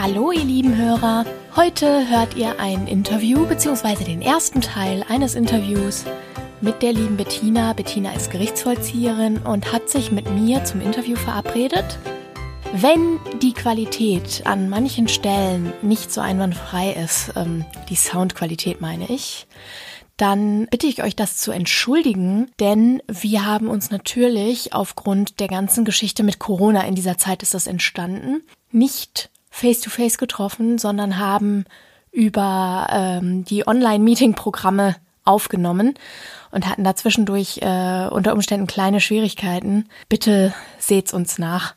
Hallo ihr lieben Hörer, heute hört ihr ein Interview bzw. den ersten Teil eines Interviews mit der lieben Bettina. Bettina ist Gerichtsvollzieherin und hat sich mit mir zum Interview verabredet. Wenn die Qualität an manchen Stellen nicht so einwandfrei ist, ähm, die Soundqualität meine ich, dann bitte ich euch das zu entschuldigen, denn wir haben uns natürlich aufgrund der ganzen Geschichte mit Corona, in dieser Zeit ist das entstanden, nicht face-to-face -face getroffen, sondern haben über ähm, die Online-Meeting-Programme aufgenommen und hatten da zwischendurch äh, unter Umständen kleine Schwierigkeiten. Bitte seht's uns nach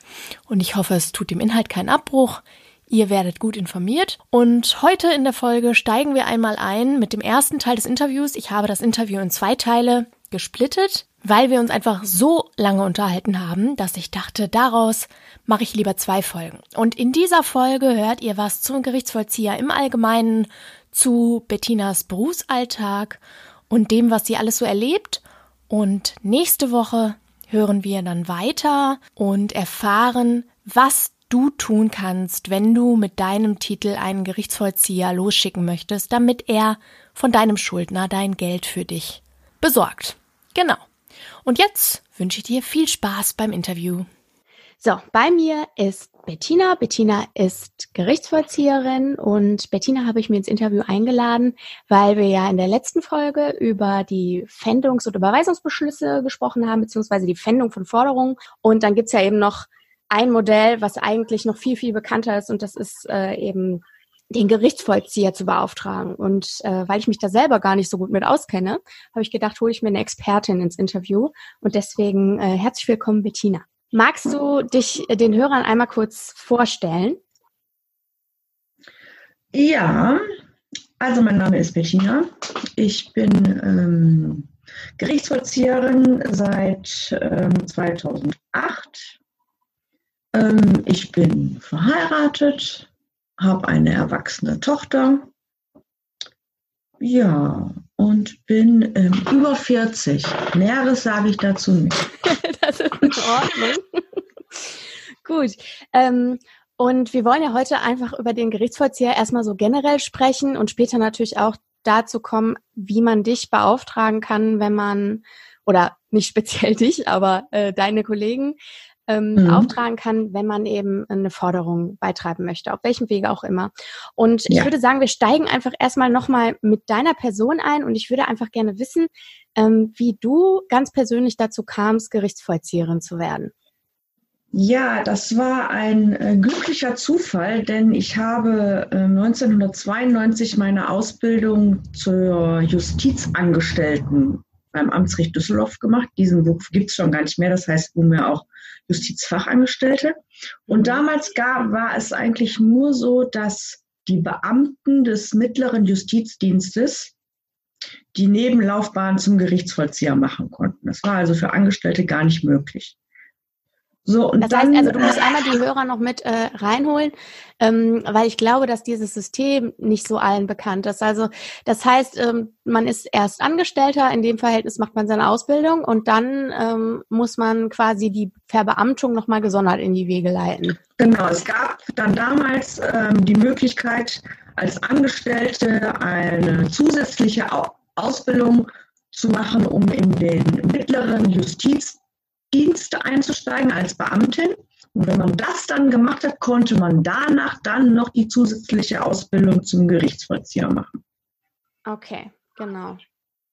und ich hoffe, es tut dem Inhalt keinen Abbruch. Ihr werdet gut informiert. Und heute in der Folge steigen wir einmal ein mit dem ersten Teil des Interviews. Ich habe das Interview in zwei Teile gesplittet, weil wir uns einfach so lange unterhalten haben, dass ich dachte, daraus mache ich lieber zwei Folgen. Und in dieser Folge hört ihr was zum Gerichtsvollzieher im Allgemeinen, zu Bettinas Berufsalltag und dem, was sie alles so erlebt. Und nächste Woche hören wir dann weiter und erfahren, was du tun kannst, wenn du mit deinem Titel einen Gerichtsvollzieher losschicken möchtest, damit er von deinem Schuldner dein Geld für dich besorgt. Genau. Und jetzt wünsche ich dir viel Spaß beim Interview. So, bei mir ist Bettina. Bettina ist Gerichtsvollzieherin und Bettina habe ich mir ins Interview eingeladen, weil wir ja in der letzten Folge über die Fändungs- und Überweisungsbeschlüsse gesprochen haben, beziehungsweise die Fändung von Forderungen. Und dann gibt's ja eben noch ein Modell, was eigentlich noch viel, viel bekannter ist und das ist äh, eben den Gerichtsvollzieher zu beauftragen. Und äh, weil ich mich da selber gar nicht so gut mit auskenne, habe ich gedacht, hole ich mir eine Expertin ins Interview. Und deswegen äh, herzlich willkommen, Bettina. Magst du dich den Hörern einmal kurz vorstellen? Ja, also mein Name ist Bettina. Ich bin ähm, Gerichtsvollzieherin seit ähm, 2008. Ähm, ich bin verheiratet, habe eine erwachsene Tochter. Ja, und bin ähm, über 40. Näheres sage ich dazu nicht. das ist in Ordnung. Gut. Ähm, und wir wollen ja heute einfach über den Gerichtsvollzieher erstmal so generell sprechen und später natürlich auch dazu kommen, wie man dich beauftragen kann, wenn man, oder nicht speziell dich, aber äh, deine Kollegen, ähm, mhm. auftragen kann, wenn man eben eine Forderung beitreiben möchte, auf welchem Wege auch immer. Und ja. ich würde sagen, wir steigen einfach erstmal nochmal mit deiner Person ein und ich würde einfach gerne wissen, ähm, wie du ganz persönlich dazu kamst, Gerichtsvollzieherin zu werden. Ja, das war ein äh, glücklicher Zufall, denn ich habe äh, 1992 meine Ausbildung zur Justizangestellten beim Amtsgericht Düsseldorf gemacht. Diesen Beruf gibt es schon gar nicht mehr, das heißt nunmehr auch Justizfachangestellte. Und damals gab, war es eigentlich nur so, dass die Beamten des mittleren Justizdienstes die Nebenlaufbahn zum Gerichtsvollzieher machen konnten. Das war also für Angestellte gar nicht möglich. So, und das dann, heißt also, du musst einmal die Hörer noch mit äh, reinholen, ähm, weil ich glaube, dass dieses System nicht so allen bekannt ist. Also das heißt, ähm, man ist erst Angestellter, in dem Verhältnis macht man seine Ausbildung und dann ähm, muss man quasi die Verbeamtung nochmal gesondert in die Wege leiten. Genau, es gab dann damals ähm, die Möglichkeit, als Angestellte eine zusätzliche Ausbildung zu machen, um in den mittleren Justiz Dienste einzusteigen als Beamtin. Und wenn man das dann gemacht hat, konnte man danach dann noch die zusätzliche Ausbildung zum Gerichtsvollzieher machen. Okay, genau.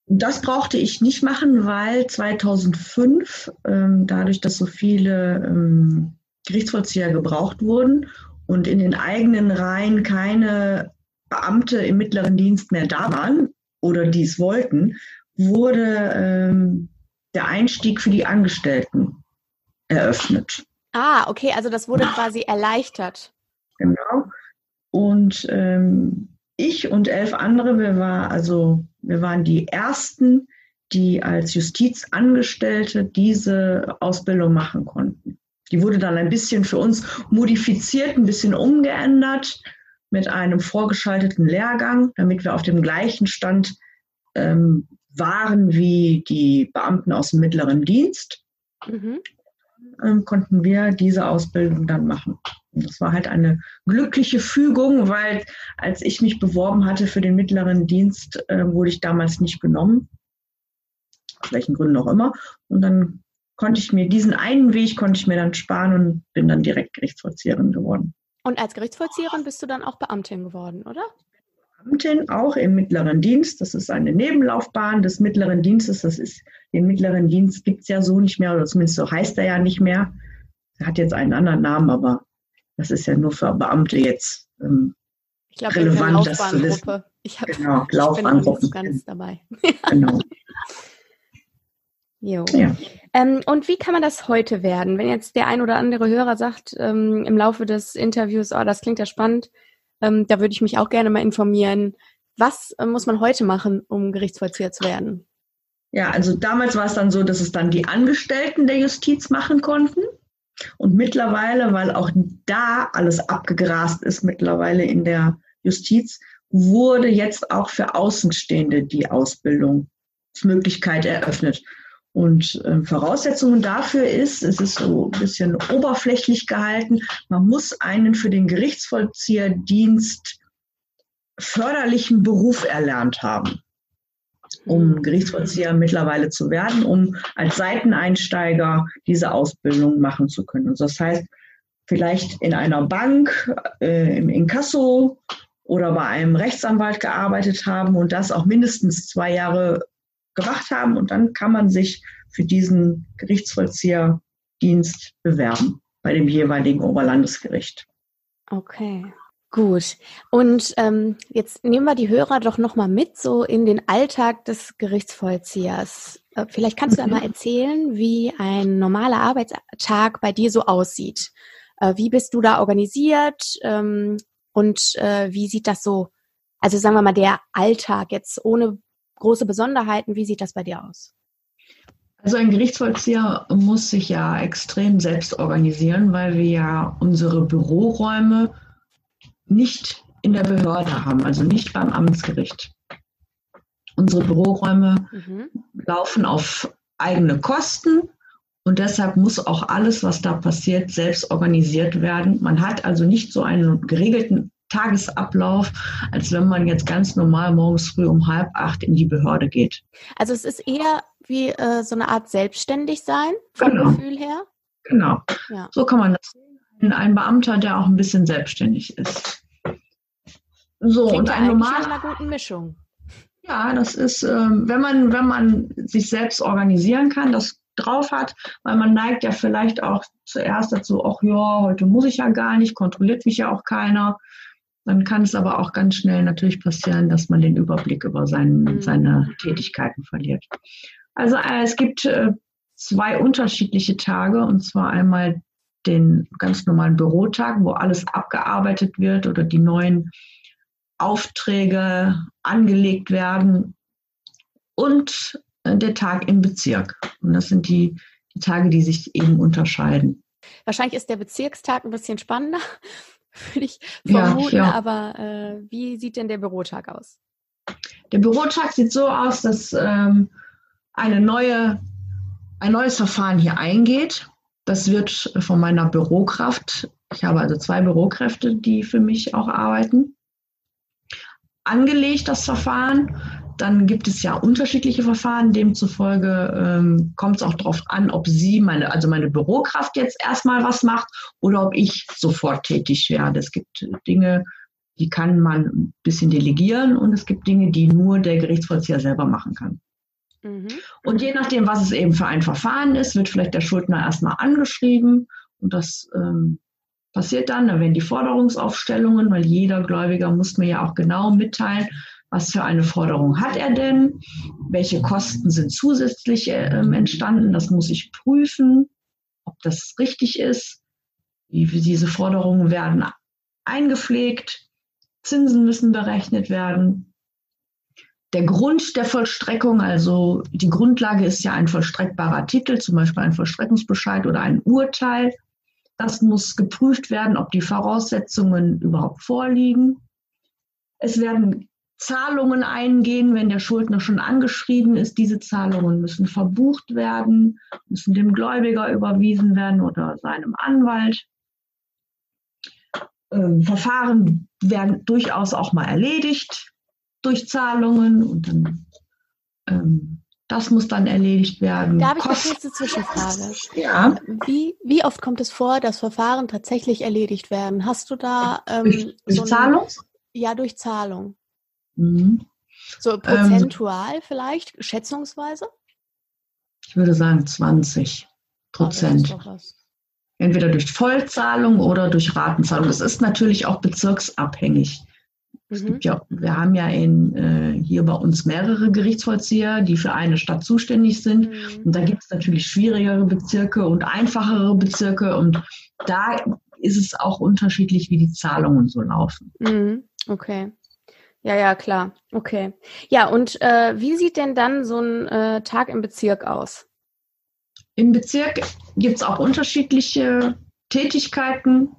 Das brauchte ich nicht machen, weil 2005, ähm, dadurch, dass so viele ähm, Gerichtsvollzieher gebraucht wurden und in den eigenen Reihen keine Beamte im mittleren Dienst mehr da waren oder dies wollten, wurde ähm, der Einstieg für die Angestellten eröffnet. Ah, okay, also das wurde quasi erleichtert. Genau. Und ähm, ich und elf andere, wir, war also, wir waren die ersten, die als Justizangestellte diese Ausbildung machen konnten. Die wurde dann ein bisschen für uns modifiziert, ein bisschen umgeändert mit einem vorgeschalteten Lehrgang, damit wir auf dem gleichen Stand ähm, waren wie die Beamten aus dem mittleren Dienst, mhm. ähm, konnten wir diese Ausbildung dann machen. Das war halt eine glückliche Fügung, weil als ich mich beworben hatte für den mittleren Dienst, äh, wurde ich damals nicht genommen. Aus welchen Gründen auch immer. Und dann konnte ich mir diesen einen Weg konnte ich mir dann sparen und bin dann direkt Gerichtsvollzieherin geworden. Und als Gerichtsvollzieherin bist du dann auch Beamtin geworden, oder? Beamtin auch im mittleren Dienst. Das ist eine Nebenlaufbahn des mittleren Dienstes. Das ist, den mittleren Dienst gibt es ja so nicht mehr, oder zumindest so heißt er ja nicht mehr. Er hat jetzt einen anderen Namen, aber das ist ja nur für Beamte jetzt ähm, ich glaub, relevant, das zu wissen. Ich, hab, genau, ich bin nicht so ganz dabei. genau. Jo. Ja. Ähm, und wie kann man das heute werden? Wenn jetzt der ein oder andere Hörer sagt ähm, im Laufe des Interviews, oh, das klingt ja spannend, ähm, da würde ich mich auch gerne mal informieren. Was äh, muss man heute machen, um Gerichtsvollzieher zu werden? Ja, also damals war es dann so, dass es dann die Angestellten der Justiz machen konnten. Und mittlerweile, weil auch da alles abgegrast ist, mittlerweile in der Justiz, wurde jetzt auch für Außenstehende die Ausbildungsmöglichkeit eröffnet. Und äh, Voraussetzungen dafür ist, es ist so ein bisschen oberflächlich gehalten, man muss einen für den Gerichtsvollzieherdienst förderlichen Beruf erlernt haben, um mhm. Gerichtsvollzieher mittlerweile zu werden, um als Seiteneinsteiger diese Ausbildung machen zu können. Also das heißt, vielleicht in einer Bank, äh, im Inkasso oder bei einem Rechtsanwalt gearbeitet haben und das auch mindestens zwei Jahre gemacht haben und dann kann man sich für diesen Gerichtsvollzieherdienst bewerben bei dem jeweiligen Oberlandesgericht. Okay. Gut. Und ähm, jetzt nehmen wir die Hörer doch nochmal mit, so in den Alltag des Gerichtsvollziehers. Äh, vielleicht kannst du einmal mhm. erzählen, wie ein normaler Arbeitstag bei dir so aussieht. Äh, wie bist du da organisiert ähm, und äh, wie sieht das so, also sagen wir mal, der Alltag jetzt ohne große Besonderheiten. Wie sieht das bei dir aus? Also ein Gerichtsvollzieher muss sich ja extrem selbst organisieren, weil wir ja unsere Büroräume nicht in der Behörde haben, also nicht beim Amtsgericht. Unsere Büroräume mhm. laufen auf eigene Kosten und deshalb muss auch alles, was da passiert, selbst organisiert werden. Man hat also nicht so einen geregelten Tagesablauf, als wenn man jetzt ganz normal morgens früh um halb acht in die Behörde geht. Also es ist eher wie äh, so eine Art selbstständig sein vom genau. Gefühl her. Genau. Ja. So kann man das sehen. Ein Beamter, der auch ein bisschen selbstständig ist. So Klingt und ein normal einer guten Mischung. Ja, das ist, äh, wenn man wenn man sich selbst organisieren kann, das drauf hat, weil man neigt ja vielleicht auch zuerst dazu, ach ja, heute muss ich ja gar nicht, kontrolliert mich ja auch keiner. Dann kann es aber auch ganz schnell natürlich passieren, dass man den Überblick über sein, mhm. seine Tätigkeiten verliert. Also äh, es gibt äh, zwei unterschiedliche Tage, und zwar einmal den ganz normalen Bürotag, wo alles abgearbeitet wird oder die neuen Aufträge angelegt werden und äh, der Tag im Bezirk. Und das sind die, die Tage, die sich eben unterscheiden. Wahrscheinlich ist der Bezirkstag ein bisschen spannender, würde ich vermuten. Ja, ja. Aber äh, wie sieht denn der Bürotag aus? Der Bürotag sieht so aus, dass ähm, eine neue, ein neues Verfahren hier eingeht. Das wird von meiner Bürokraft, ich habe also zwei Bürokräfte, die für mich auch arbeiten, angelegt, das Verfahren. Dann gibt es ja unterschiedliche Verfahren. Demzufolge ähm, kommt es auch darauf an, ob sie, meine, also meine Bürokraft jetzt erstmal was macht oder ob ich sofort tätig werde. Es gibt Dinge, die kann man ein bisschen delegieren und es gibt Dinge, die nur der Gerichtsvollzieher selber machen kann. Mhm. Und je nachdem, was es eben für ein Verfahren ist, wird vielleicht der Schuldner erstmal angeschrieben und das ähm, passiert dann, da werden die Forderungsaufstellungen, weil jeder Gläubiger muss mir ja auch genau mitteilen, was für eine Forderung hat er denn? Welche Kosten sind zusätzlich äh, entstanden? Das muss ich prüfen, ob das richtig ist. Wie diese Forderungen werden eingepflegt. Zinsen müssen berechnet werden. Der Grund der Vollstreckung, also die Grundlage ist ja ein vollstreckbarer Titel, zum Beispiel ein Vollstreckungsbescheid oder ein Urteil. Das muss geprüft werden, ob die Voraussetzungen überhaupt vorliegen. Es werden Zahlungen eingehen, wenn der Schuldner schon angeschrieben ist. Diese Zahlungen müssen verbucht werden, müssen dem Gläubiger überwiesen werden oder seinem Anwalt. ähm, Verfahren werden durchaus auch mal erledigt durch Zahlungen und dann ähm, das muss dann erledigt werden. Da habe ich eine kurze Zwischenfrage. Ja. Wie, wie oft kommt es vor, dass Verfahren tatsächlich erledigt werden? Hast du da ähm, durch, durch so Zahlung? Ja, durch Zahlung. Mhm. So prozentual vielleicht, schätzungsweise? Ich würde sagen 20 Ah, Prozent. was. Entweder durch Vollzahlung oder durch Ratenzahlung. Das ist natürlich auch bezirksabhängig. Mhm. ja, wir haben ja in, äh, hier bei uns mehrere Gerichtsvollzieher, die für eine Stadt zuständig sind. Mhm. Und da gibt es natürlich schwierigere Bezirke und einfachere Bezirke. Und da ist es auch unterschiedlich, wie die Zahlungen so laufen. Mhm. Okay. Ja, ja, klar. Okay. Ja, und äh, wie sieht denn dann so ein äh, Tag im Bezirk aus? Im Bezirk gibt es auch unterschiedliche Tätigkeiten.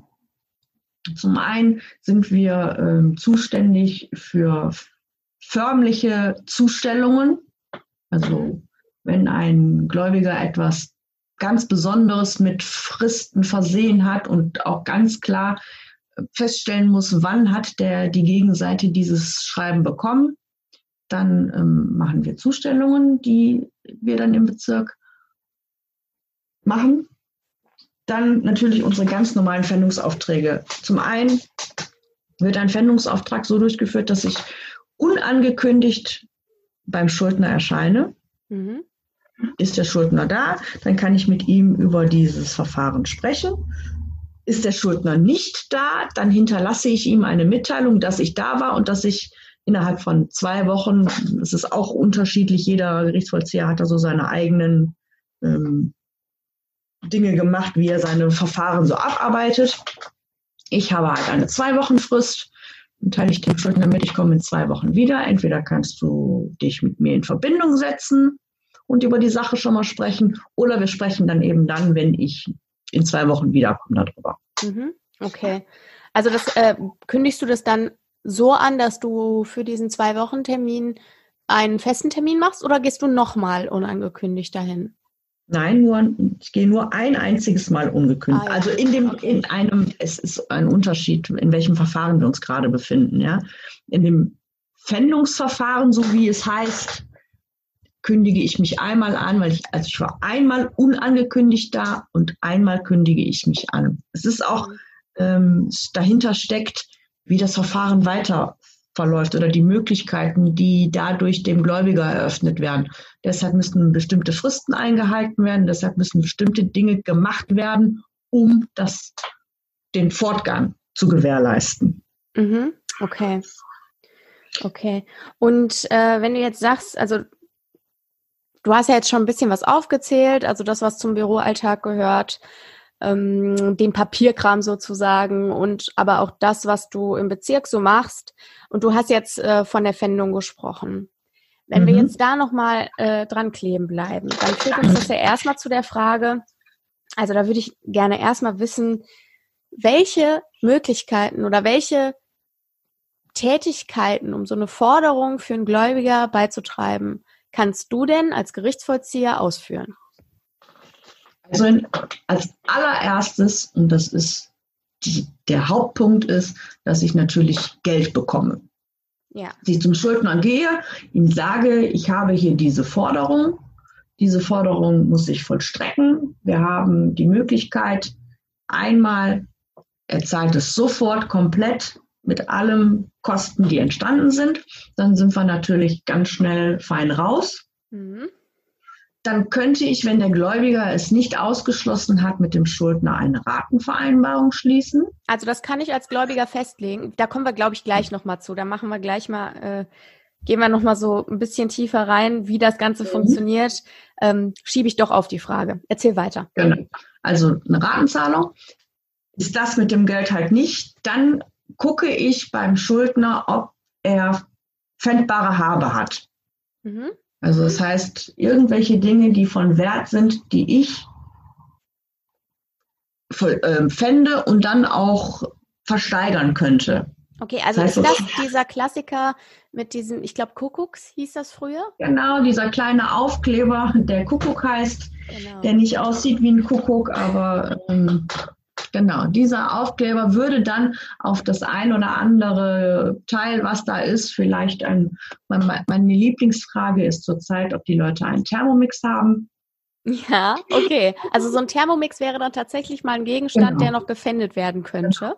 Zum einen sind wir ähm, zuständig für förmliche Zustellungen. Also wenn ein Gläubiger etwas ganz Besonderes mit Fristen versehen hat und auch ganz klar feststellen muss, wann hat der die Gegenseite dieses Schreiben bekommen, dann ähm, machen wir Zustellungen, die wir dann im Bezirk machen. Dann natürlich unsere ganz normalen Pfändungsaufträge. Zum einen wird ein Pfändungsauftrag so durchgeführt, dass ich unangekündigt beim Schuldner erscheine. Mhm. Ist der Schuldner da, dann kann ich mit ihm über dieses Verfahren sprechen. Ist der Schuldner nicht da, dann hinterlasse ich ihm eine Mitteilung, dass ich da war und dass ich innerhalb von zwei Wochen, es ist auch unterschiedlich, jeder Gerichtsvollzieher hat da so seine eigenen ähm, Dinge gemacht, wie er seine Verfahren so abarbeitet. Ich habe halt eine Zwei-Wochen-Frist, dann teile ich dem Schuldner mit, ich komme in zwei Wochen wieder. Entweder kannst du dich mit mir in Verbindung setzen und über die Sache schon mal sprechen, oder wir sprechen dann eben dann, wenn ich in zwei Wochen wiederkomme darüber. Mhm. Okay. Also das äh, kündigst du das dann so an, dass du für diesen zwei Wochen Termin einen festen Termin machst oder gehst du nochmal unangekündigt dahin? Nein, nur, ich gehe nur ein einziges Mal ungekündigt. Ah, ja. Also in dem, in einem, es ist ein Unterschied, in welchem Verfahren wir uns gerade befinden, ja. In dem Pfändungsverfahren, so wie es heißt, kündige ich mich einmal an, weil ich, also ich war einmal unangekündigt da und einmal kündige ich mich an. Es ist auch, ähm, es dahinter steckt, wie das Verfahren weiter verläuft oder die Möglichkeiten, die dadurch dem Gläubiger eröffnet werden. Deshalb müssen bestimmte Fristen eingehalten werden, deshalb müssen bestimmte Dinge gemacht werden, um das, den Fortgang zu gewährleisten. Mhm. Okay. Okay. Und äh, wenn du jetzt sagst, also du hast ja jetzt schon ein bisschen was aufgezählt, also das, was zum Büroalltag gehört, ähm, den Papierkram sozusagen und aber auch das, was du im Bezirk so machst. Und du hast jetzt äh, von der Fendung gesprochen. Wenn wir Mhm. jetzt da nochmal äh, dran kleben bleiben, dann führt uns das ja erstmal zu der Frage, also da würde ich gerne erstmal wissen, welche Möglichkeiten oder welche Tätigkeiten, um so eine Forderung für einen Gläubiger beizutreiben, kannst du denn als Gerichtsvollzieher ausführen? Also in, als allererstes, und das ist die, der Hauptpunkt ist, dass ich natürlich Geld bekomme. Ja. Dass ich zum Schuldner gehe, ihm sage, ich habe hier diese Forderung. Diese Forderung muss ich vollstrecken. Wir haben die Möglichkeit, einmal, er zahlt es sofort komplett mit allen Kosten, die entstanden sind. Dann sind wir natürlich ganz schnell fein raus. Mhm. Dann könnte ich, wenn der Gläubiger es nicht ausgeschlossen hat, mit dem Schuldner eine Ratenvereinbarung schließen. Also das kann ich als Gläubiger festlegen. Da kommen wir, glaube ich, gleich nochmal zu. Da machen wir gleich mal, äh, gehen wir nochmal so ein bisschen tiefer rein, wie das Ganze Mhm. funktioniert. Ähm, schiebe ich doch auf die Frage. Erzähl weiter. Genau. Also eine Ratenzahlung. Ist das mit dem Geld halt nicht, dann gucke ich beim Schuldner, ob er pfändbare Habe hat. Mhm. Also das heißt, irgendwelche Dinge, die von Wert sind, die ich ähm, fände und dann auch versteigern könnte. Okay, also Das heißt, ist das dieser Klassiker mit diesem, ich glaube, Kuckucks hieß das früher? Genau, dieser kleine Aufkleber, der Kuckuck heißt, Genau. der nicht aussieht wie ein Kuckuck, aber ähm, Genau, dieser Aufkleber würde dann auf das ein oder andere Teil, was da ist, vielleicht ein, meine Lieblingsfrage ist zurzeit, ob die Leute einen Thermomix haben. Ja, okay. Also so ein Thermomix wäre dann tatsächlich mal ein Gegenstand, genau. der noch gefändet werden könnte.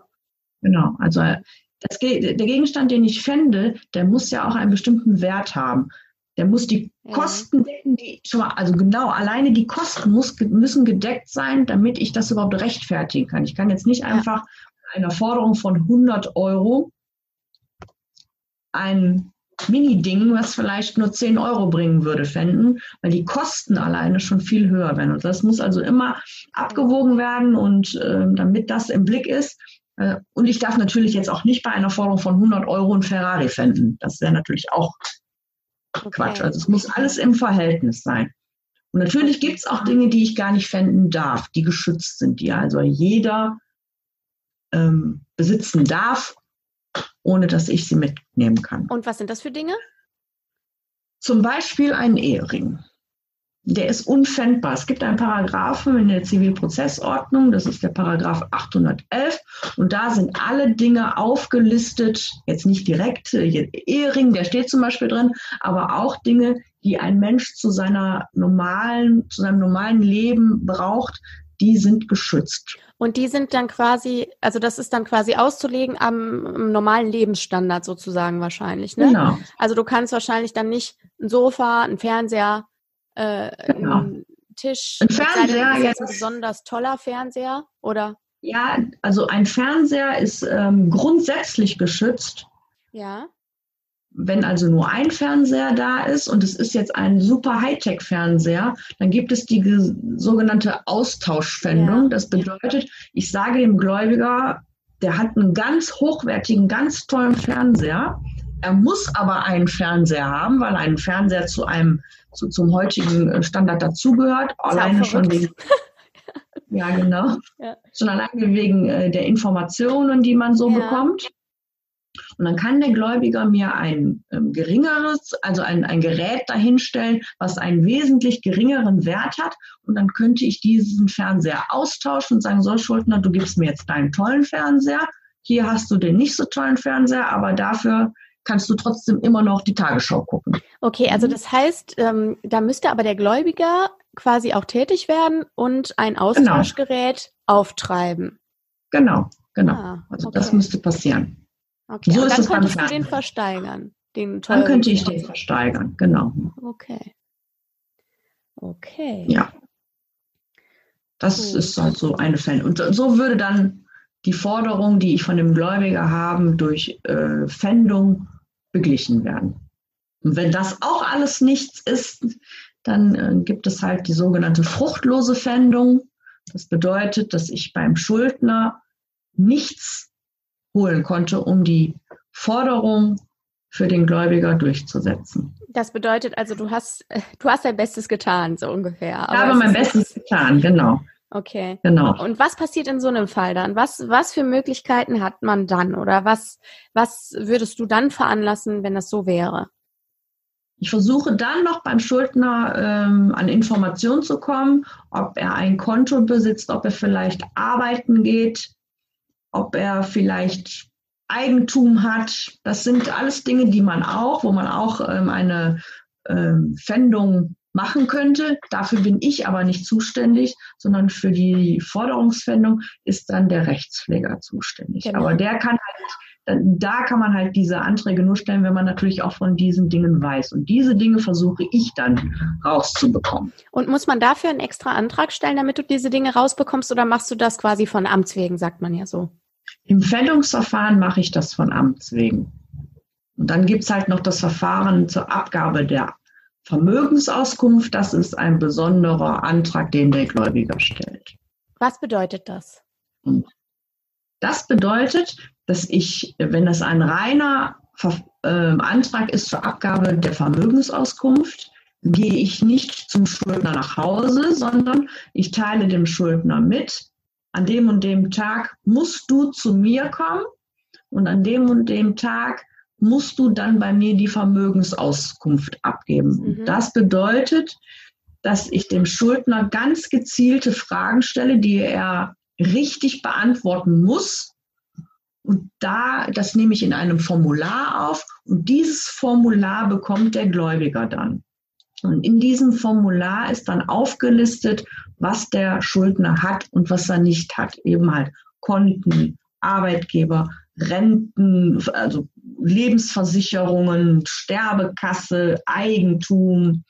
Genau, also das, der Gegenstand, den ich fände, der muss ja auch einen bestimmten Wert haben. Der muss die ja. Kosten decken, die schon mal, also genau, alleine die Kosten muss, müssen gedeckt sein, damit ich das überhaupt rechtfertigen kann. Ich kann jetzt nicht einfach ja. einer Forderung von 100 Euro ein Mini-Ding, was vielleicht nur 10 Euro bringen würde, fänden, weil die Kosten alleine schon viel höher werden. Und das muss also immer abgewogen werden und äh, damit das im Blick ist. Äh, und ich darf natürlich jetzt auch nicht bei einer Forderung von 100 Euro ein Ferrari fänden. Das wäre natürlich auch okay. Quatsch. Also es muss alles im Verhältnis sein. Und natürlich gibt es auch Dinge, die ich gar nicht fänden darf, die geschützt sind, die also jeder ähm, besitzen darf, ohne dass ich sie mitnehmen kann. Und was sind das für Dinge? Zum Beispiel einen Ehering der ist unfändbar. Es gibt einen Paragraphen in der Zivilprozessordnung, das ist der Paragraph 811, und da sind alle Dinge aufgelistet, jetzt nicht direkt, äh, Ehering, der steht zum Beispiel drin, aber auch Dinge, die ein Mensch zu seiner normalen, zu seinem normalen Leben braucht, die sind geschützt. Und die sind dann quasi, also das ist dann quasi auszulegen am, am normalen Lebensstandard sozusagen wahrscheinlich, ne? Genau. Also du kannst wahrscheinlich dann nicht ein Sofa, ein Fernseher, äh, genau. ein Tisch. Ein Fernseher, ist jetzt ein besonders toller Fernseher, oder? Ja, also ein Fernseher ist ähm, grundsätzlich geschützt. Ja. Wenn also nur ein Fernseher da ist und es ist jetzt ein super Hightech-Fernseher, dann gibt es die sogenannte Austauschfändung. Ja. Das bedeutet, ich sage dem Gläubiger, der hat einen ganz hochwertigen, ganz tollen Fernseher. Er muss aber einen Fernseher haben, weil ein Fernseher zu einem zu, zum heutigen äh, Standard dazugehört. Alleine schon wegen, ja genau, ja. schon alleine wegen äh, der Informationen, die man so ja. bekommt. Und dann kann der Gläubiger mir ein ähm, geringeres, also ein, ein Gerät dahinstellen, was einen wesentlich geringeren Wert hat. Und dann könnte ich diesen Fernseher austauschen und sagen, so Schuldner, du gibst mir jetzt deinen tollen Fernseher. Hier hast du den nicht so tollen Fernseher, aber dafür kannst du trotzdem immer noch die Tagesschau gucken. Okay, also mhm. das heißt, ähm, da müsste aber der Gläubiger quasi auch tätig werden und ein genau. Austauschgerät genau. auftreiben. Genau, genau. Ah, also okay. das müsste passieren. Okay, so und dann könntest du den versteigern. Den dann könnte ich den versteigern, genau. Okay. Okay. Ja. Das Gut. ist halt so eine Fälle. Und so würde dann die Forderung, die ich von dem Gläubiger habe, durch äh, Pfändung beglichen werden. Und wenn das auch alles nichts ist, dann äh, gibt es halt die sogenannte fruchtlose Pfändung. Das bedeutet, dass ich beim Schuldner nichts holen konnte, um die Forderung für den Gläubiger durchzusetzen. Das bedeutet also, du hast, du hast dein Bestes getan, so ungefähr. ich habe mein Bestes getan, genau. Okay. Genau. Und was passiert in so einem Fall dann? Was, was für Möglichkeiten hat man dann? Oder was, was würdest du dann veranlassen, wenn das so wäre? Ich versuche dann noch beim Schuldner ähm, an Informationen zu kommen, ob er ein Konto besitzt, ob er vielleicht arbeiten geht, ob er vielleicht Eigentum hat. Das sind alles Dinge, die man auch, wo man auch ähm, eine ähm, Pfändung machen könnte. Dafür bin ich aber nicht zuständig, sondern für die Forderungsfindung ist dann der Rechtspfleger zuständig. Genau. Aber der kann halt, da kann man halt diese Anträge nur stellen, wenn man natürlich auch von diesen Dingen weiß. Und diese Dinge versuche ich dann rauszubekommen. Und muss man dafür einen extra Antrag stellen, damit du diese Dinge rausbekommst, oder machst du das quasi von Amts wegen, sagt man ja so? Im Fändungsverfahren mache ich das von Amts wegen. Und dann gibt es halt noch das Verfahren zur Abgabe der Vermögensauskunft, das ist ein besonderer Antrag, den der Gläubiger stellt. Was bedeutet das? Das bedeutet, dass ich, wenn das ein reiner äh, Antrag ist zur Abgabe der Vermögensauskunft, gehe ich nicht zum Schuldner nach Hause, sondern ich teile dem Schuldner mit, an dem und dem Tag musst du zu mir kommen und an dem und dem Tag musst du dann bei mir die Vermögensauskunft abgeben. Mhm. Das bedeutet, dass ich dem Schuldner ganz gezielte Fragen stelle, die er richtig beantworten muss. Und da, das nehme ich in einem Formular auf und dieses Formular bekommt der Gläubiger dann. Und in diesem Formular ist dann aufgelistet, was der Schuldner hat und was er nicht hat. Eben halt Konten, Arbeitgeber, Renten, also Lebensversicherungen, Sterbekasse, Eigentum.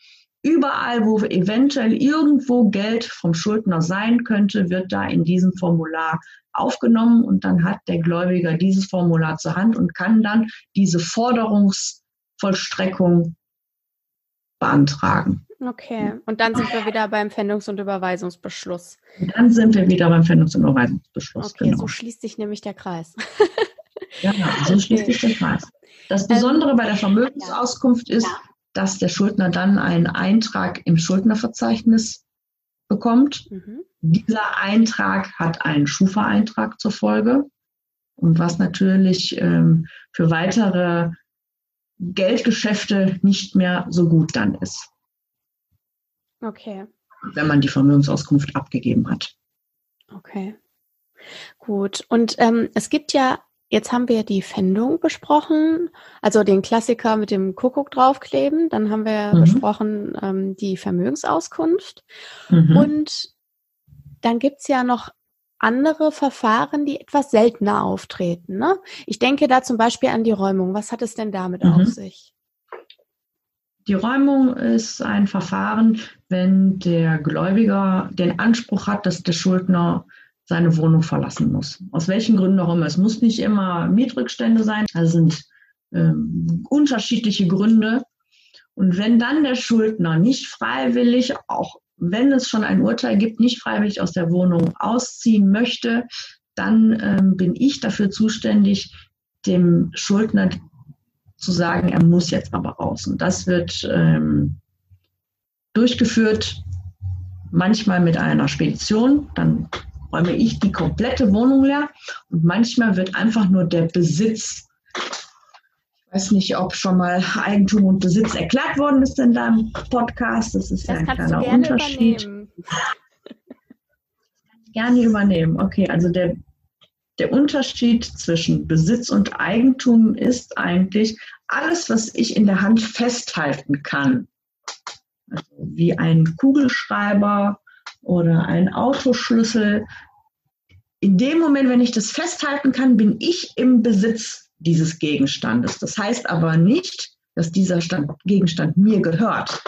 Überall, wo eventuell irgendwo Geld vom Schuldner sein könnte, wird da in diesem Formular aufgenommen und dann hat der Gläubiger dieses Formular zur Hand und kann dann diese Forderungsvollstreckung beantragen. Okay, und dann sind wir wieder beim Pfändungs- und Überweisungsbeschluss. Dann sind wir wieder beim Pfändungs- und Überweisungsbeschluss. Okay, genau. so schließt sich nämlich der Kreis. ja, so schließt sich der Kreis. Das Besondere ähm, bei der Vermögensauskunft ist, dass der Schuldner dann einen Eintrag im Schuldnerverzeichnis bekommt. Mhm. Dieser Eintrag hat einen Schufa-Eintrag zur Folge. Und was natürlich ähm, für weitere Geldgeschäfte nicht mehr so gut dann ist. Okay. Wenn man die Vermögensauskunft abgegeben hat. Okay. Gut. Und ähm, es gibt ja, jetzt haben wir die Fendung besprochen, also den Klassiker mit dem Kuckuck draufkleben. Dann haben wir mhm. besprochen ähm, die Vermögensauskunft. Mhm. Und dann gibt's ja noch andere Verfahren, die etwas seltener auftreten. Ne? Ich denke da zum Beispiel an die Räumung. Was hat es denn damit mhm. auf sich? Die Räumung ist ein Verfahren, wenn der Gläubiger den Anspruch hat, dass der Schuldner seine Wohnung verlassen muss. Aus welchen Gründen auch immer. Es muss nicht immer Mietrückstände sein. Das sind ähm, unterschiedliche Gründe. Und wenn dann der Schuldner nicht freiwillig, auch wenn es schon ein Urteil gibt, nicht freiwillig aus der Wohnung ausziehen möchte, dann ähm, bin ich dafür zuständig, dem Schuldner zu sagen, er muss jetzt aber raus. Und das wird ähm, durchgeführt, manchmal mit einer Spedition, dann räume ich die komplette Wohnung leer und manchmal wird einfach nur der Besitz weiß nicht, ob schon mal Eigentum und Besitz erklärt worden ist in deinem Podcast. Das ist das ja ein kleiner Unterschied. Übernehmen. gerne übernehmen. Okay, also der, der Unterschied zwischen Besitz und Eigentum ist eigentlich alles, was ich in der Hand festhalten kann. Also wie ein Kugelschreiber oder ein Autoschlüssel. In dem Moment, wenn ich das festhalten kann, bin ich im Besitz dieses Gegenstandes. Das heißt aber nicht, dass dieser Stand, Gegenstand mir gehört.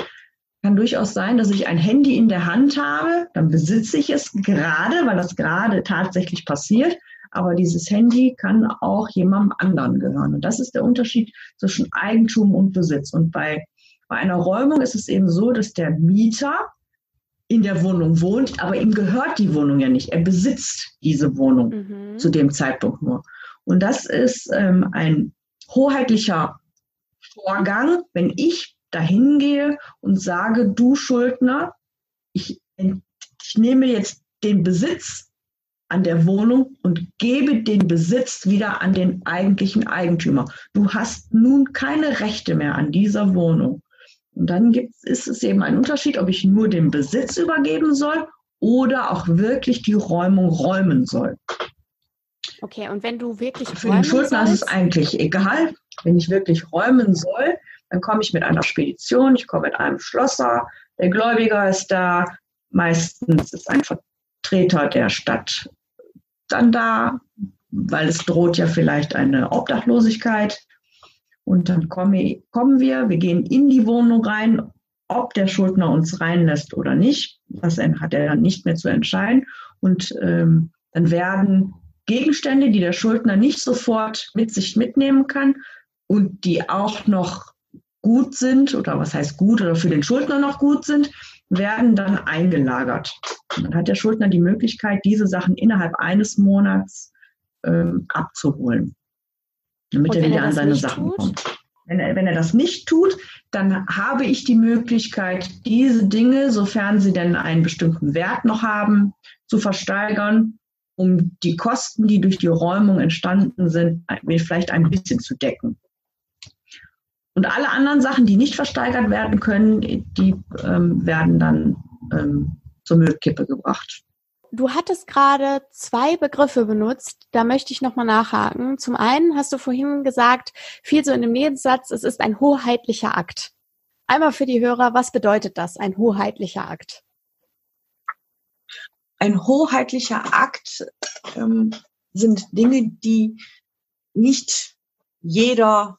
Kann durchaus sein, dass ich ein Handy in der Hand habe, dann besitze ich es gerade, weil das gerade tatsächlich passiert. Aber dieses Handy kann auch jemandem anderen gehören. Und das ist der Unterschied zwischen Eigentum und Besitz. Und bei, bei einer Räumung ist es eben so, dass der Mieter in der Wohnung wohnt, aber ihm gehört die Wohnung ja nicht. Er besitzt diese Wohnung mhm. zu dem Zeitpunkt nur. Und das ist ähm, ein hoheitlicher Vorgang, wenn ich dahin gehe und sage, du Schuldner, ich, ich nehme jetzt den Besitz an der Wohnung und gebe den Besitz wieder an den eigentlichen Eigentümer. Du hast nun keine Rechte mehr an dieser Wohnung. Und dann gibt, ist es eben ein Unterschied, ob ich nur den Besitz übergeben soll oder auch wirklich die Räumung räumen soll. Okay, und wenn du wirklich Für den Schuldner ist es eigentlich egal. Wenn ich wirklich räumen soll, dann komme ich mit einer Spedition, ich komme mit einem Schlosser, der Gläubiger ist da, meistens ist ein Vertreter der Stadt dann da, weil es droht ja vielleicht eine Obdachlosigkeit. Und dann komme, kommen wir, wir gehen in die Wohnung rein, ob der Schuldner uns reinlässt oder nicht. Das hat er dann nicht mehr zu entscheiden. Und ähm, dann werden Gegenstände, die der Schuldner nicht sofort mit sich mitnehmen kann und die auch noch gut sind oder was heißt gut oder für den Schuldner noch gut sind, werden dann eingelagert. Dann hat der Schuldner die Möglichkeit, diese Sachen innerhalb eines Monats ähm, abzuholen, damit er wieder er an seine Sachen tut? kommt. Wenn er, wenn er das nicht tut, dann habe ich die Möglichkeit, diese Dinge, sofern sie denn einen bestimmten Wert noch haben, zu versteigern um die Kosten, die durch die Räumung entstanden sind, vielleicht ein bisschen zu decken. Und alle anderen Sachen, die nicht versteigert werden können, die ähm, werden dann ähm, zur Müllkippe gebracht. Du hattest gerade zwei Begriffe benutzt, da möchte ich nochmal nachhaken. Zum einen hast du vorhin gesagt, viel so in dem Nebensatz, es ist ein hoheitlicher Akt. Einmal für die Hörer, was bedeutet das, ein hoheitlicher Akt? Ein hoheitlicher Akt ähm, sind Dinge, die nicht jeder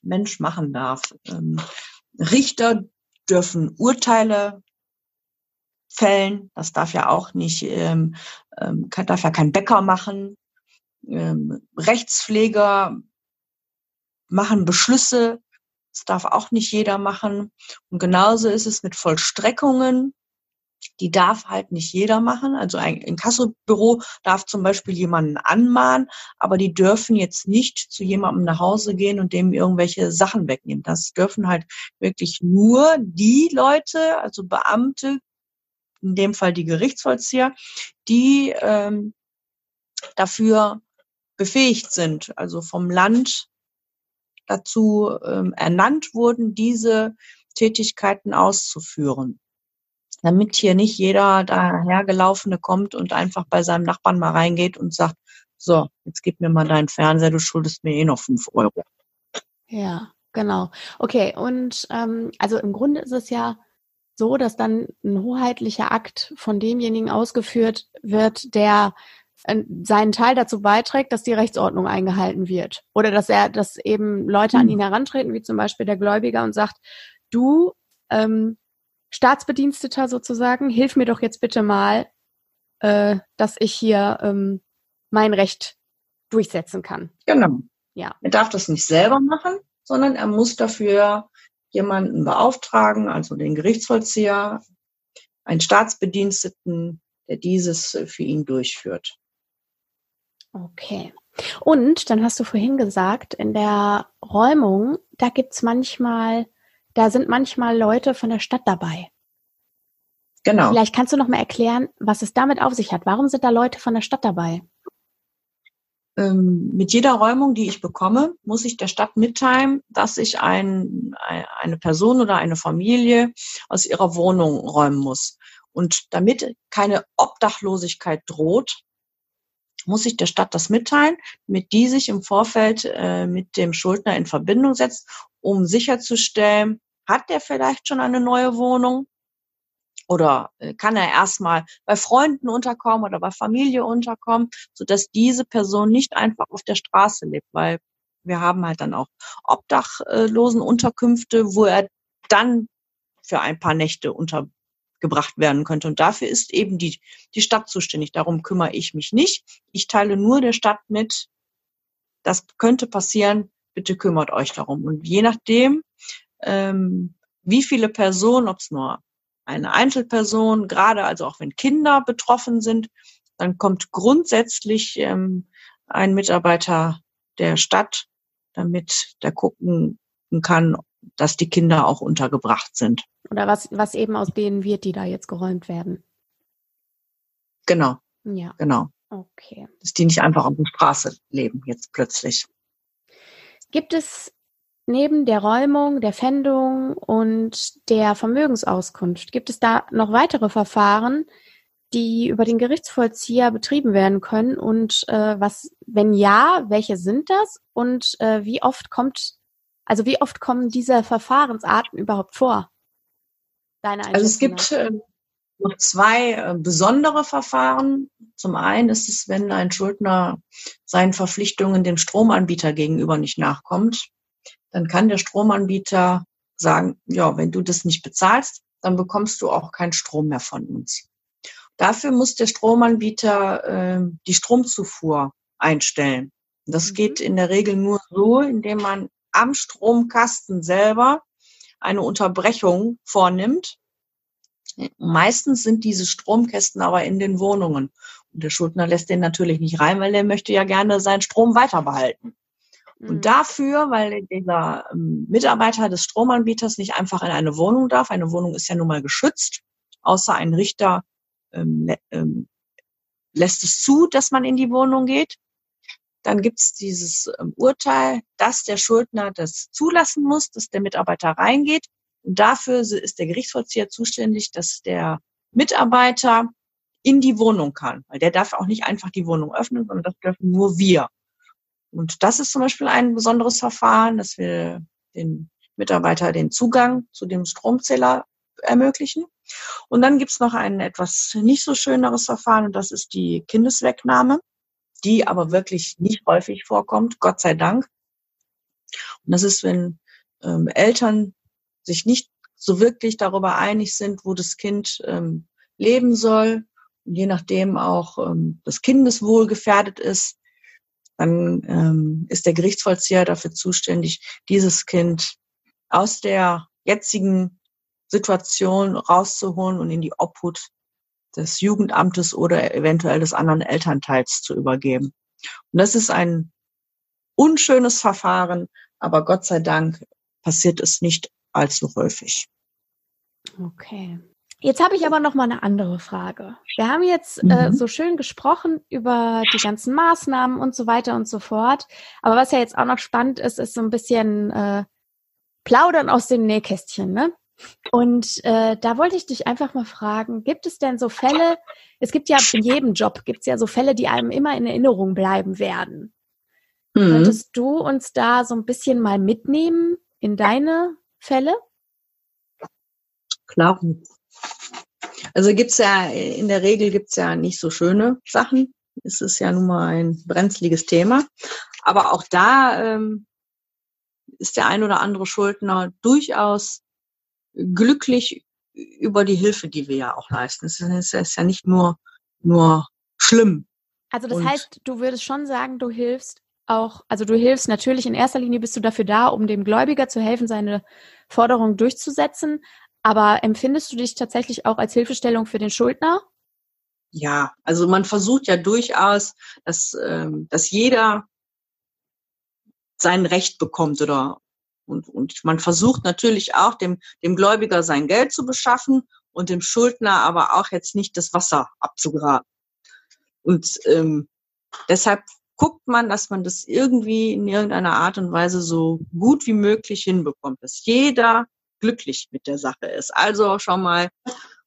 Mensch machen darf. Ähm, Richter dürfen Urteile fällen. Das darf ja auch nicht, ähm, ähm, kann, darf ja kein Bäcker machen. Ähm, Rechtspfleger machen Beschlüsse. Das darf auch nicht jeder machen. Und genauso ist es mit Vollstreckungen. Die darf halt nicht jeder machen. Also ein Inkassobüro darf zum Beispiel jemanden anmahnen, aber die dürfen jetzt nicht zu jemandem nach Hause gehen und dem irgendwelche Sachen wegnehmen. Das dürfen halt wirklich nur die Leute, also Beamte, in dem Fall die Gerichtsvollzieher, die ähm, dafür befähigt sind, also vom Land dazu ähm, ernannt wurden, diese Tätigkeiten auszuführen. Damit hier nicht jeder dahergelaufene kommt und einfach bei seinem Nachbarn mal reingeht und sagt, so, jetzt gib mir mal deinen Fernseher, du schuldest mir eh noch fünf Euro. Ja, genau. Okay, und ähm, also im Grunde ist es ja so, dass dann ein hoheitlicher Akt von demjenigen ausgeführt wird, der äh, seinen Teil dazu beiträgt, dass die Rechtsordnung eingehalten wird. Oder dass er, dass eben Leute an hm. ihn herantreten, wie zum Beispiel der Gläubiger und sagt, du, ähm, Staatsbediensteter sozusagen, hilf mir doch jetzt bitte mal, äh, dass ich hier ähm, mein Recht durchsetzen kann. Genau. Ja. Er darf das nicht selber machen, sondern er muss dafür jemanden beauftragen, also den Gerichtsvollzieher, einen Staatsbediensteten, der dieses für ihn durchführt. Okay. Und dann hast du vorhin gesagt, in der Räumung, da gibt's manchmal, da sind manchmal Leute von der Stadt dabei. Genau. Vielleicht kannst du noch mal erklären, was es damit auf sich hat. Warum sind da Leute von der Stadt dabei? Ähm, mit jeder Räumung, die ich bekomme, muss ich der Stadt mitteilen, dass ich ein, eine Person oder eine Familie aus ihrer Wohnung räumen muss. Und damit keine Obdachlosigkeit droht, muss ich der Stadt das mitteilen, mit die sich im Vorfeld äh, mit dem Schuldner in Verbindung setzt, um sicherzustellen, hat der vielleicht schon eine neue Wohnung? Oder äh, kann er erstmal bei Freunden unterkommen oder bei Familie unterkommen, so dass diese Person nicht einfach auf der Straße lebt, weil wir haben halt dann auch obdachlosen Unterkünfte, wo er dann für ein paar Nächte untergebracht werden könnte. Und dafür ist eben die, die Stadt zuständig. Darum kümmere ich mich nicht. Ich teile nur der Stadt mit, das könnte passieren, bitte kümmert euch darum. Und je nachdem, ähm, wie viele Personen, ob es nur eine Einzelperson, gerade also auch wenn Kinder betroffen sind, dann kommt grundsätzlich ähm, ein Mitarbeiter der Stadt, damit der gucken kann, dass die Kinder auch untergebracht sind. Oder was, was eben aus denen wird, die da jetzt geräumt werden. Genau. Ja. Genau. Okay. Dass die nicht einfach auf der Straße leben, jetzt plötzlich. Gibt es neben der Räumung, der Pfändung und der Vermögensauskunft, gibt es da noch weitere Verfahren, die über den Gerichtsvollzieher betrieben werden können? Und äh, was, wenn ja, welche sind das? Und äh, wie oft kommt, also wie oft kommen diese Verfahrensarten überhaupt vor? Deine also es gibt äh, noch zwei äh, besondere Verfahren. Zum einen ist es, wenn ein Schuldner seinen Verpflichtungen dem Stromanbieter gegenüber nicht nachkommt dann kann der Stromanbieter sagen, ja, wenn du das nicht bezahlst, dann bekommst du auch keinen Strom mehr von uns. Dafür muss der Stromanbieter äh, die Stromzufuhr einstellen. Das mhm. geht in der Regel nur so, indem man am Stromkasten selber eine Unterbrechung vornimmt. Meistens sind diese Stromkästen aber in den Wohnungen. Und der Schuldner lässt den natürlich nicht rein, weil er möchte ja gerne seinen Strom weiter behalten. Und mhm. dafür, weil dieser ähm, Mitarbeiter des Stromanbieters nicht einfach in eine Wohnung darf, eine Wohnung ist ja nun mal geschützt, außer ein Richter ähm, ähm, lässt es zu, dass man in die Wohnung geht. Dann gibt es dieses ähm, Urteil, dass der Schuldner das zulassen muss, dass der Mitarbeiter reingeht. Und dafür ist der Gerichtsvollzieher zuständig, dass der Mitarbeiter in die Wohnung kann. Weil der darf auch nicht einfach die Wohnung öffnen, sondern das dürfen nur wir. Und das ist zum Beispiel ein besonderes Verfahren, dass wir den Mitarbeiter den Zugang zu dem Stromzähler ermöglichen. Und dann gibt's noch ein etwas nicht so schöneres Verfahren und das ist die Kindeswegnahme, die aber wirklich nicht häufig vorkommt, Gott sei Dank. Und das ist, wenn ähm, Eltern sich nicht so wirklich darüber einig sind, wo das Kind ähm, leben soll, und je nachdem auch ähm, das Kindeswohl gefährdet ist, dann ähm, ist der Gerichtsvollzieher dafür zuständig, dieses Kind aus der jetzigen Situation rauszuholen und in die Obhut des Jugendamtes oder eventuell des anderen Elternteils zu übergeben. Und das ist ein unschönes Verfahren, aber Gott sei Dank passiert es nicht allzu häufig. Okay. Jetzt habe ich aber noch mal eine andere Frage. Wir haben jetzt äh, mhm. äh, so schön gesprochen über die ganzen Maßnahmen und so weiter und so fort. Aber was ja jetzt auch noch spannend ist, ist so ein bisschen äh, plaudern aus dem Nähkästchen, ne? Und äh, da wollte ich dich einfach mal fragen, gibt es denn so Fälle, es gibt ja in jedem Job, gibt es ja so Fälle, die einem immer in Erinnerung bleiben werden. Mhm. Könntest du uns da so ein bisschen mal mitnehmen in deine Fälle? Klar. Also gibt's ja, in der Regel gibt's ja nicht so schöne Sachen. Es ist ja nun mal ein brenzliges Thema. Aber auch da ähm, ist der ein oder andere Schuldner durchaus glücklich über die Hilfe, die wir ja auch leisten. Es ist, ist ja nicht nur, nur schlimm. Also das Und heißt, du würdest schon sagen, du hilfst auch, also du hilfst natürlich in erster Linie bist du dafür da, um dem Gläubiger zu helfen, seine Forderung durchzusetzen. Aber empfindest du dich tatsächlich auch als Hilfestellung für den Schuldner? Ja, also man versucht ja durchaus, dass, ähm, dass jeder sein Recht bekommt oder und, und man versucht natürlich auch dem, dem Gläubiger sein Geld zu beschaffen und dem Schuldner aber auch jetzt nicht das Wasser abzugraben. Und ähm, deshalb guckt man, dass man das irgendwie in irgendeiner Art und Weise so gut wie möglich hinbekommt, dass jeder glücklich mit der Sache ist. Also schon mal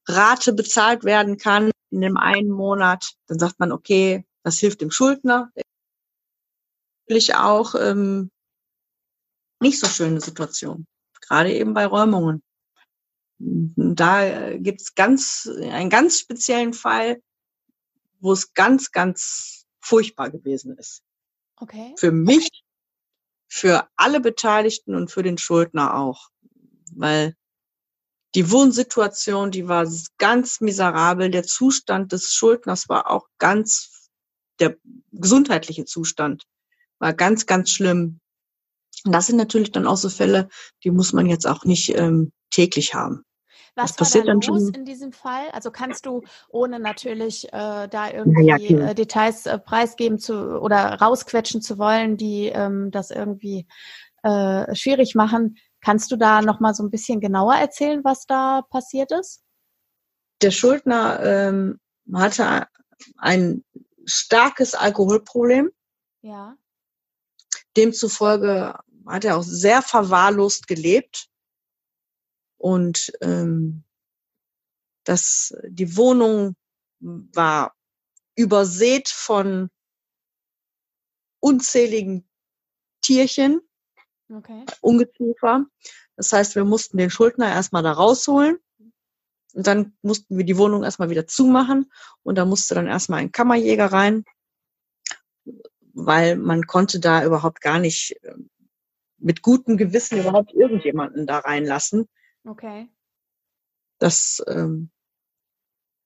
Rate bezahlt werden kann in dem einen Monat. Dann sagt man, okay, das hilft dem Schuldner. Natürlich auch ähm, nicht so schöne Situation, gerade eben bei Räumungen. Da gibt's ganz einen ganz speziellen Fall, wo es ganz, ganz furchtbar gewesen ist. Okay. Für mich, für alle Beteiligten und für den Schuldner auch. Weil die Wohnsituation, die war ganz miserabel. Der Zustand des Schuldners war auch ganz, der gesundheitliche Zustand war ganz, ganz schlimm. Und das sind natürlich dann auch so Fälle, die muss man jetzt auch nicht ähm, täglich haben. Was das passiert dann los in diesem Fall? Also kannst du, ohne natürlich äh, da irgendwie ja, ja, äh, Details äh, preisgeben zu oder rausquetschen zu wollen, die ähm, das irgendwie äh, schwierig machen, kannst du da noch mal so ein bisschen genauer erzählen, was da passiert ist? Der Schuldner ähm, hatte ein starkes Alkoholproblem. Ja. Demzufolge hat er auch sehr verwahrlost gelebt und ähm, das, die Wohnung war übersät von unzähligen Tierchen, okay. Ungeziefer. Das heißt, wir mussten den Schuldner erstmal da rausholen. Und dann mussten wir die Wohnung erstmal wieder zumachen. Und da musste dann erstmal ein Kammerjäger rein, weil man konnte da überhaupt gar nicht ähm, mit gutem Gewissen überhaupt irgendjemanden da reinlassen. Okay. Das, ähm,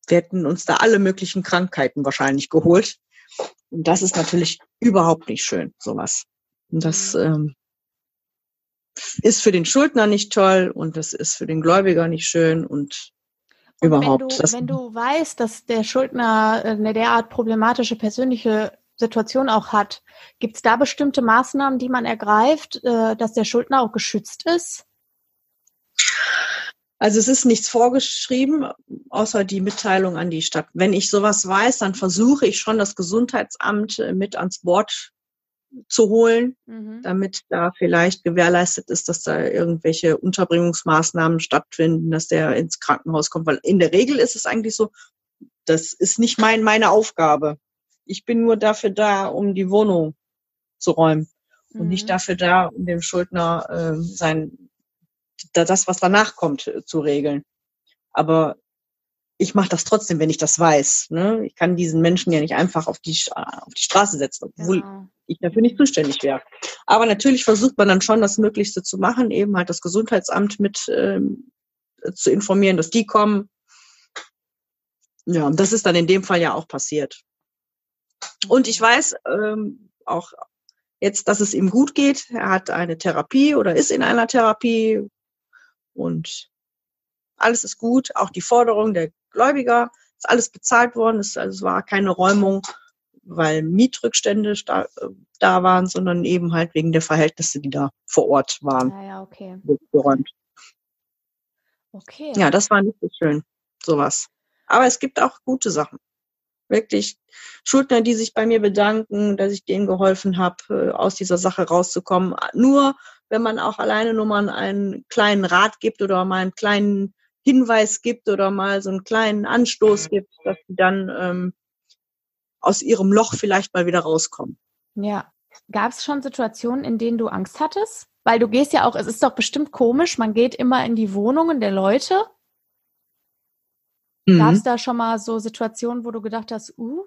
wir hätten uns da alle möglichen Krankheiten wahrscheinlich geholt. Und das ist natürlich überhaupt nicht schön, sowas. Und das mhm. ähm, ist für den Schuldner nicht toll und das ist für den Gläubiger nicht schön und, und überhaupt. Wenn du, wenn du weißt, dass der Schuldner äh, eine derart problematische persönliche Situation auch hat. Gibt es da bestimmte Maßnahmen, die man ergreift, äh, dass der Schuldner auch geschützt ist? Also es ist nichts vorgeschrieben, außer die Mitteilung an die Stadt. Wenn ich sowas weiß, dann versuche ich schon das Gesundheitsamt äh, mit ans Board zu holen, mhm. damit da vielleicht gewährleistet ist, dass da irgendwelche Unterbringungsmaßnahmen stattfinden, dass der ins Krankenhaus kommt. Weil in der Regel ist es eigentlich so, das ist nicht mein, meine Aufgabe. Ich bin nur dafür da, um die Wohnung zu räumen und nicht Mhm. dafür da, um dem Schuldner äh, sein, da- das, was danach kommt, äh, zu regeln. Aber ich mache das trotzdem, wenn ich das weiß. Ne? Ich kann diesen Menschen ja nicht einfach auf die, auf die Straße setzen, obwohl Genau. ich dafür nicht zuständig wäre. Aber natürlich versucht man dann schon das Möglichste zu machen, eben halt das Gesundheitsamt mit ähm, zu informieren, dass die kommen. Ja, und das ist dann in dem Fall ja auch passiert. Und ich weiß ähm, auch jetzt, dass es ihm gut geht. Er hat eine Therapie oder ist in einer Therapie und alles ist gut. Auch die Forderung der Gläubiger ist alles bezahlt worden. Es, also es war keine Räumung, weil Mietrückstände da, äh, da waren, sondern eben halt wegen der Verhältnisse, die da vor Ort waren, Ah, ja, okay. geräumt. Okay. Ja, das war nicht so schön, sowas. Aber es gibt auch gute Sachen. Wirklich Schuldner, die sich bei mir bedanken, dass ich denen geholfen habe, aus dieser Sache rauszukommen. Nur wenn man auch alleine nur mal einen kleinen Rat gibt oder mal einen kleinen Hinweis gibt oder mal so einen kleinen Anstoß gibt, dass sie dann ähm, aus ihrem Loch vielleicht mal wieder rauskommen. Ja. Gab es schon Situationen, in denen du Angst hattest? Weil du gehst ja auch, es ist doch bestimmt komisch, man geht immer in die Wohnungen der Leute. Gab es Mhm. da schon mal so Situationen, wo du gedacht hast, uh,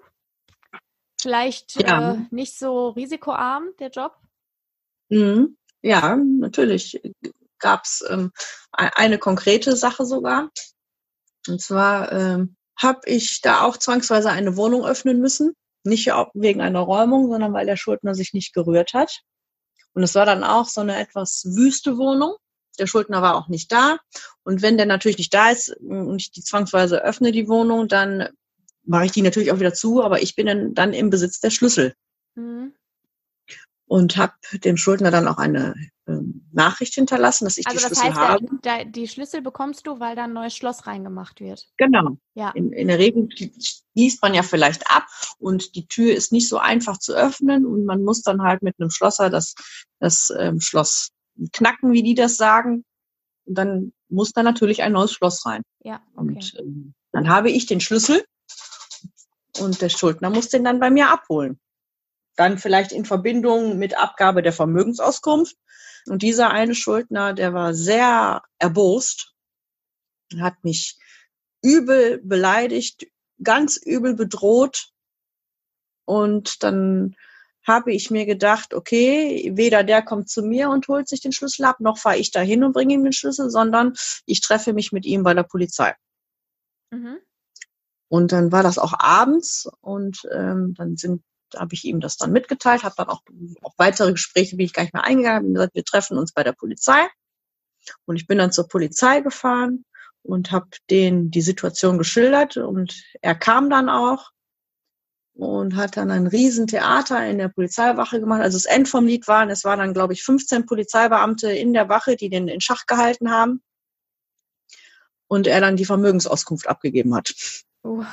vielleicht Ja. äh, nicht so risikoarm, der Job? Mhm. Ja, natürlich gab es ähm, e- eine konkrete Sache sogar. Und zwar ähm, habe ich da auch zwangsweise eine Wohnung öffnen müssen. Nicht wegen einer Räumung, sondern weil der Schuldner sich nicht gerührt hat. Und es war dann auch so eine etwas wüste Wohnung. Der Schuldner war auch nicht da. Und wenn der natürlich nicht da ist mm, und ich die zwangsweise öffne, die Wohnung, dann mache ich die natürlich auch wieder zu, aber ich bin dann, dann im Besitz der Schlüssel Mhm. Und habe dem Schuldner dann auch eine ähm, Nachricht hinterlassen, dass ich Also die das Schlüssel heißt, habe. da, die Schlüssel bekommst du, weil da ein neues Schloss reingemacht wird. Genau. Ja. In, in der Regel liest man ja vielleicht ab und die Tür ist nicht so einfach zu öffnen und man muss dann halt mit einem Schlosser das, das ähm, Schloss knacken, wie die das sagen. Und dann muss da natürlich ein neues Schloss rein. Ja, okay. Und ähm, dann habe ich den Schlüssel und der Schuldner muss den dann bei mir abholen. Dann vielleicht in Verbindung mit Abgabe der Vermögensauskunft. Und dieser eine Schuldner, der war sehr erbost, hat mich übel beleidigt, ganz übel bedroht. Und dann habe ich mir gedacht, okay, weder der kommt zu mir und holt sich den Schlüssel ab, noch fahre ich dahin und bringe ihm den Schlüssel, sondern ich treffe mich mit ihm bei der Polizei. Mhm. Und dann war das auch abends und ähm, dann sind habe ich ihm das dann mitgeteilt, habe dann auch auf weitere Gespräche bin ich gar nicht mehr eingegangen, hab gesagt, wir treffen uns bei der Polizei. Und ich bin dann zur Polizei gefahren und habe denen die Situation geschildert und er kam dann auch und hat dann ein Riesentheater in der Polizeiwache gemacht. Also das End vom Lied waren, es waren dann, glaube ich, 15 Polizeibeamte in der Wache, die den in Schach gehalten haben und er dann die Vermögensauskunft abgegeben hat. Uh.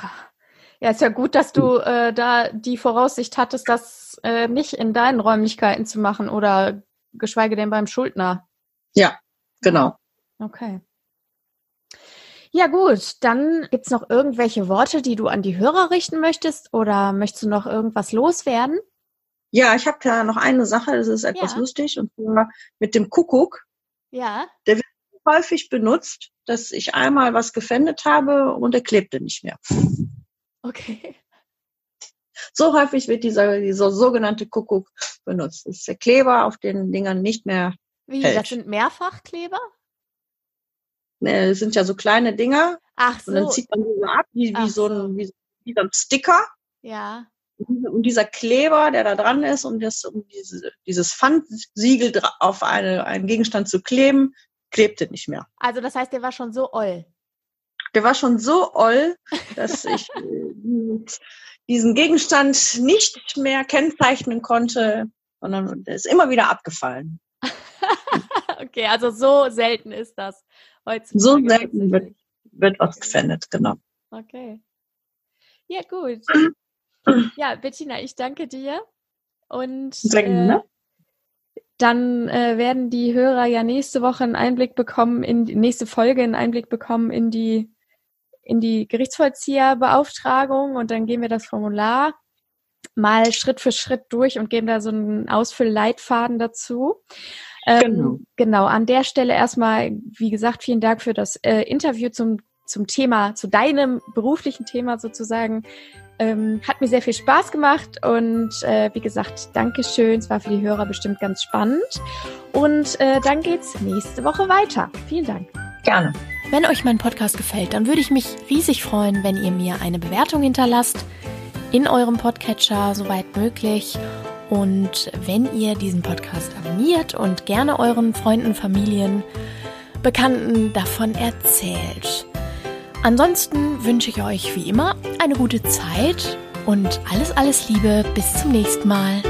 Ja, ist ja gut, dass du äh, da die Voraussicht hattest, das äh, nicht in deinen Räumlichkeiten zu machen oder geschweige denn beim Schuldner. Ja, genau. Okay. Ja gut, dann gibt's noch irgendwelche Worte, die du an die Hörer richten möchtest oder möchtest du noch irgendwas loswerden? Ja, ich habe da noch eine Sache, das ist etwas Ja. lustig, und zwar mit dem Kuckuck. Ja. Häufig benutzt, dass ich einmal was gefändet habe und er klebte nicht mehr. Okay. So häufig wird dieser, dieser sogenannte Kuckuck benutzt. Das ist der Kleber auf den Dingern nicht mehr. Wie, Hält. das sind Mehrfachkleber? Ne, Es sind ja so kleine Dinger Ach und dann so. zieht man diese ab, wie, wie, so so. ein, wie, so- wie so ein Sticker. Ja. Und dieser Kleber, der da dran ist, um, das, um diese, dieses Pfandsiegel auf eine, einen Gegenstand zu kleben, klebte nicht mehr. Also das heißt, der war schon so oll. Der war schon so oll, dass ich äh, diesen- Gegenstand nicht mehr kennzeichnen konnte, sondern der ist immer wieder abgefallen. okay, also so selten ist das heutzutage. So selten wird-. Wird was gefändet, genau. Okay. Ja, gut. Ja, Bettina, ich danke dir. Und äh, dann äh, werden die Hörer ja nächste Woche einen Einblick bekommen, in die nächste Folge einen Einblick bekommen in die in die Gerichtsvollzieherbeauftragung und dann gehen wir das Formular mal Schritt für Schritt durch und geben da so einen Ausfüllleitfaden dazu. Ähm, genau. genau, an der Stelle erstmal, wie gesagt, vielen Dank für das äh, Interview zum, zum Thema, zu deinem beruflichen Thema sozusagen. Ähm, hat mir sehr viel Spaß gemacht und äh, wie gesagt, Dankeschön. Es war für die Hörer bestimmt ganz spannend. Und äh, dann geht's nächste Woche weiter. Vielen Dank. Gerne. Wenn euch mein Podcast gefällt, dann würde ich mich riesig freuen, wenn ihr mir eine Bewertung hinterlasst in eurem Podcatcher, soweit möglich. Und wenn ihr diesen Podcast abonniert und gerne euren Freunden, Familien, Bekannten davon erzählt. Ansonsten wünsche ich euch wie immer eine gute Zeit und alles, alles Liebe. Bis zum nächsten Mal.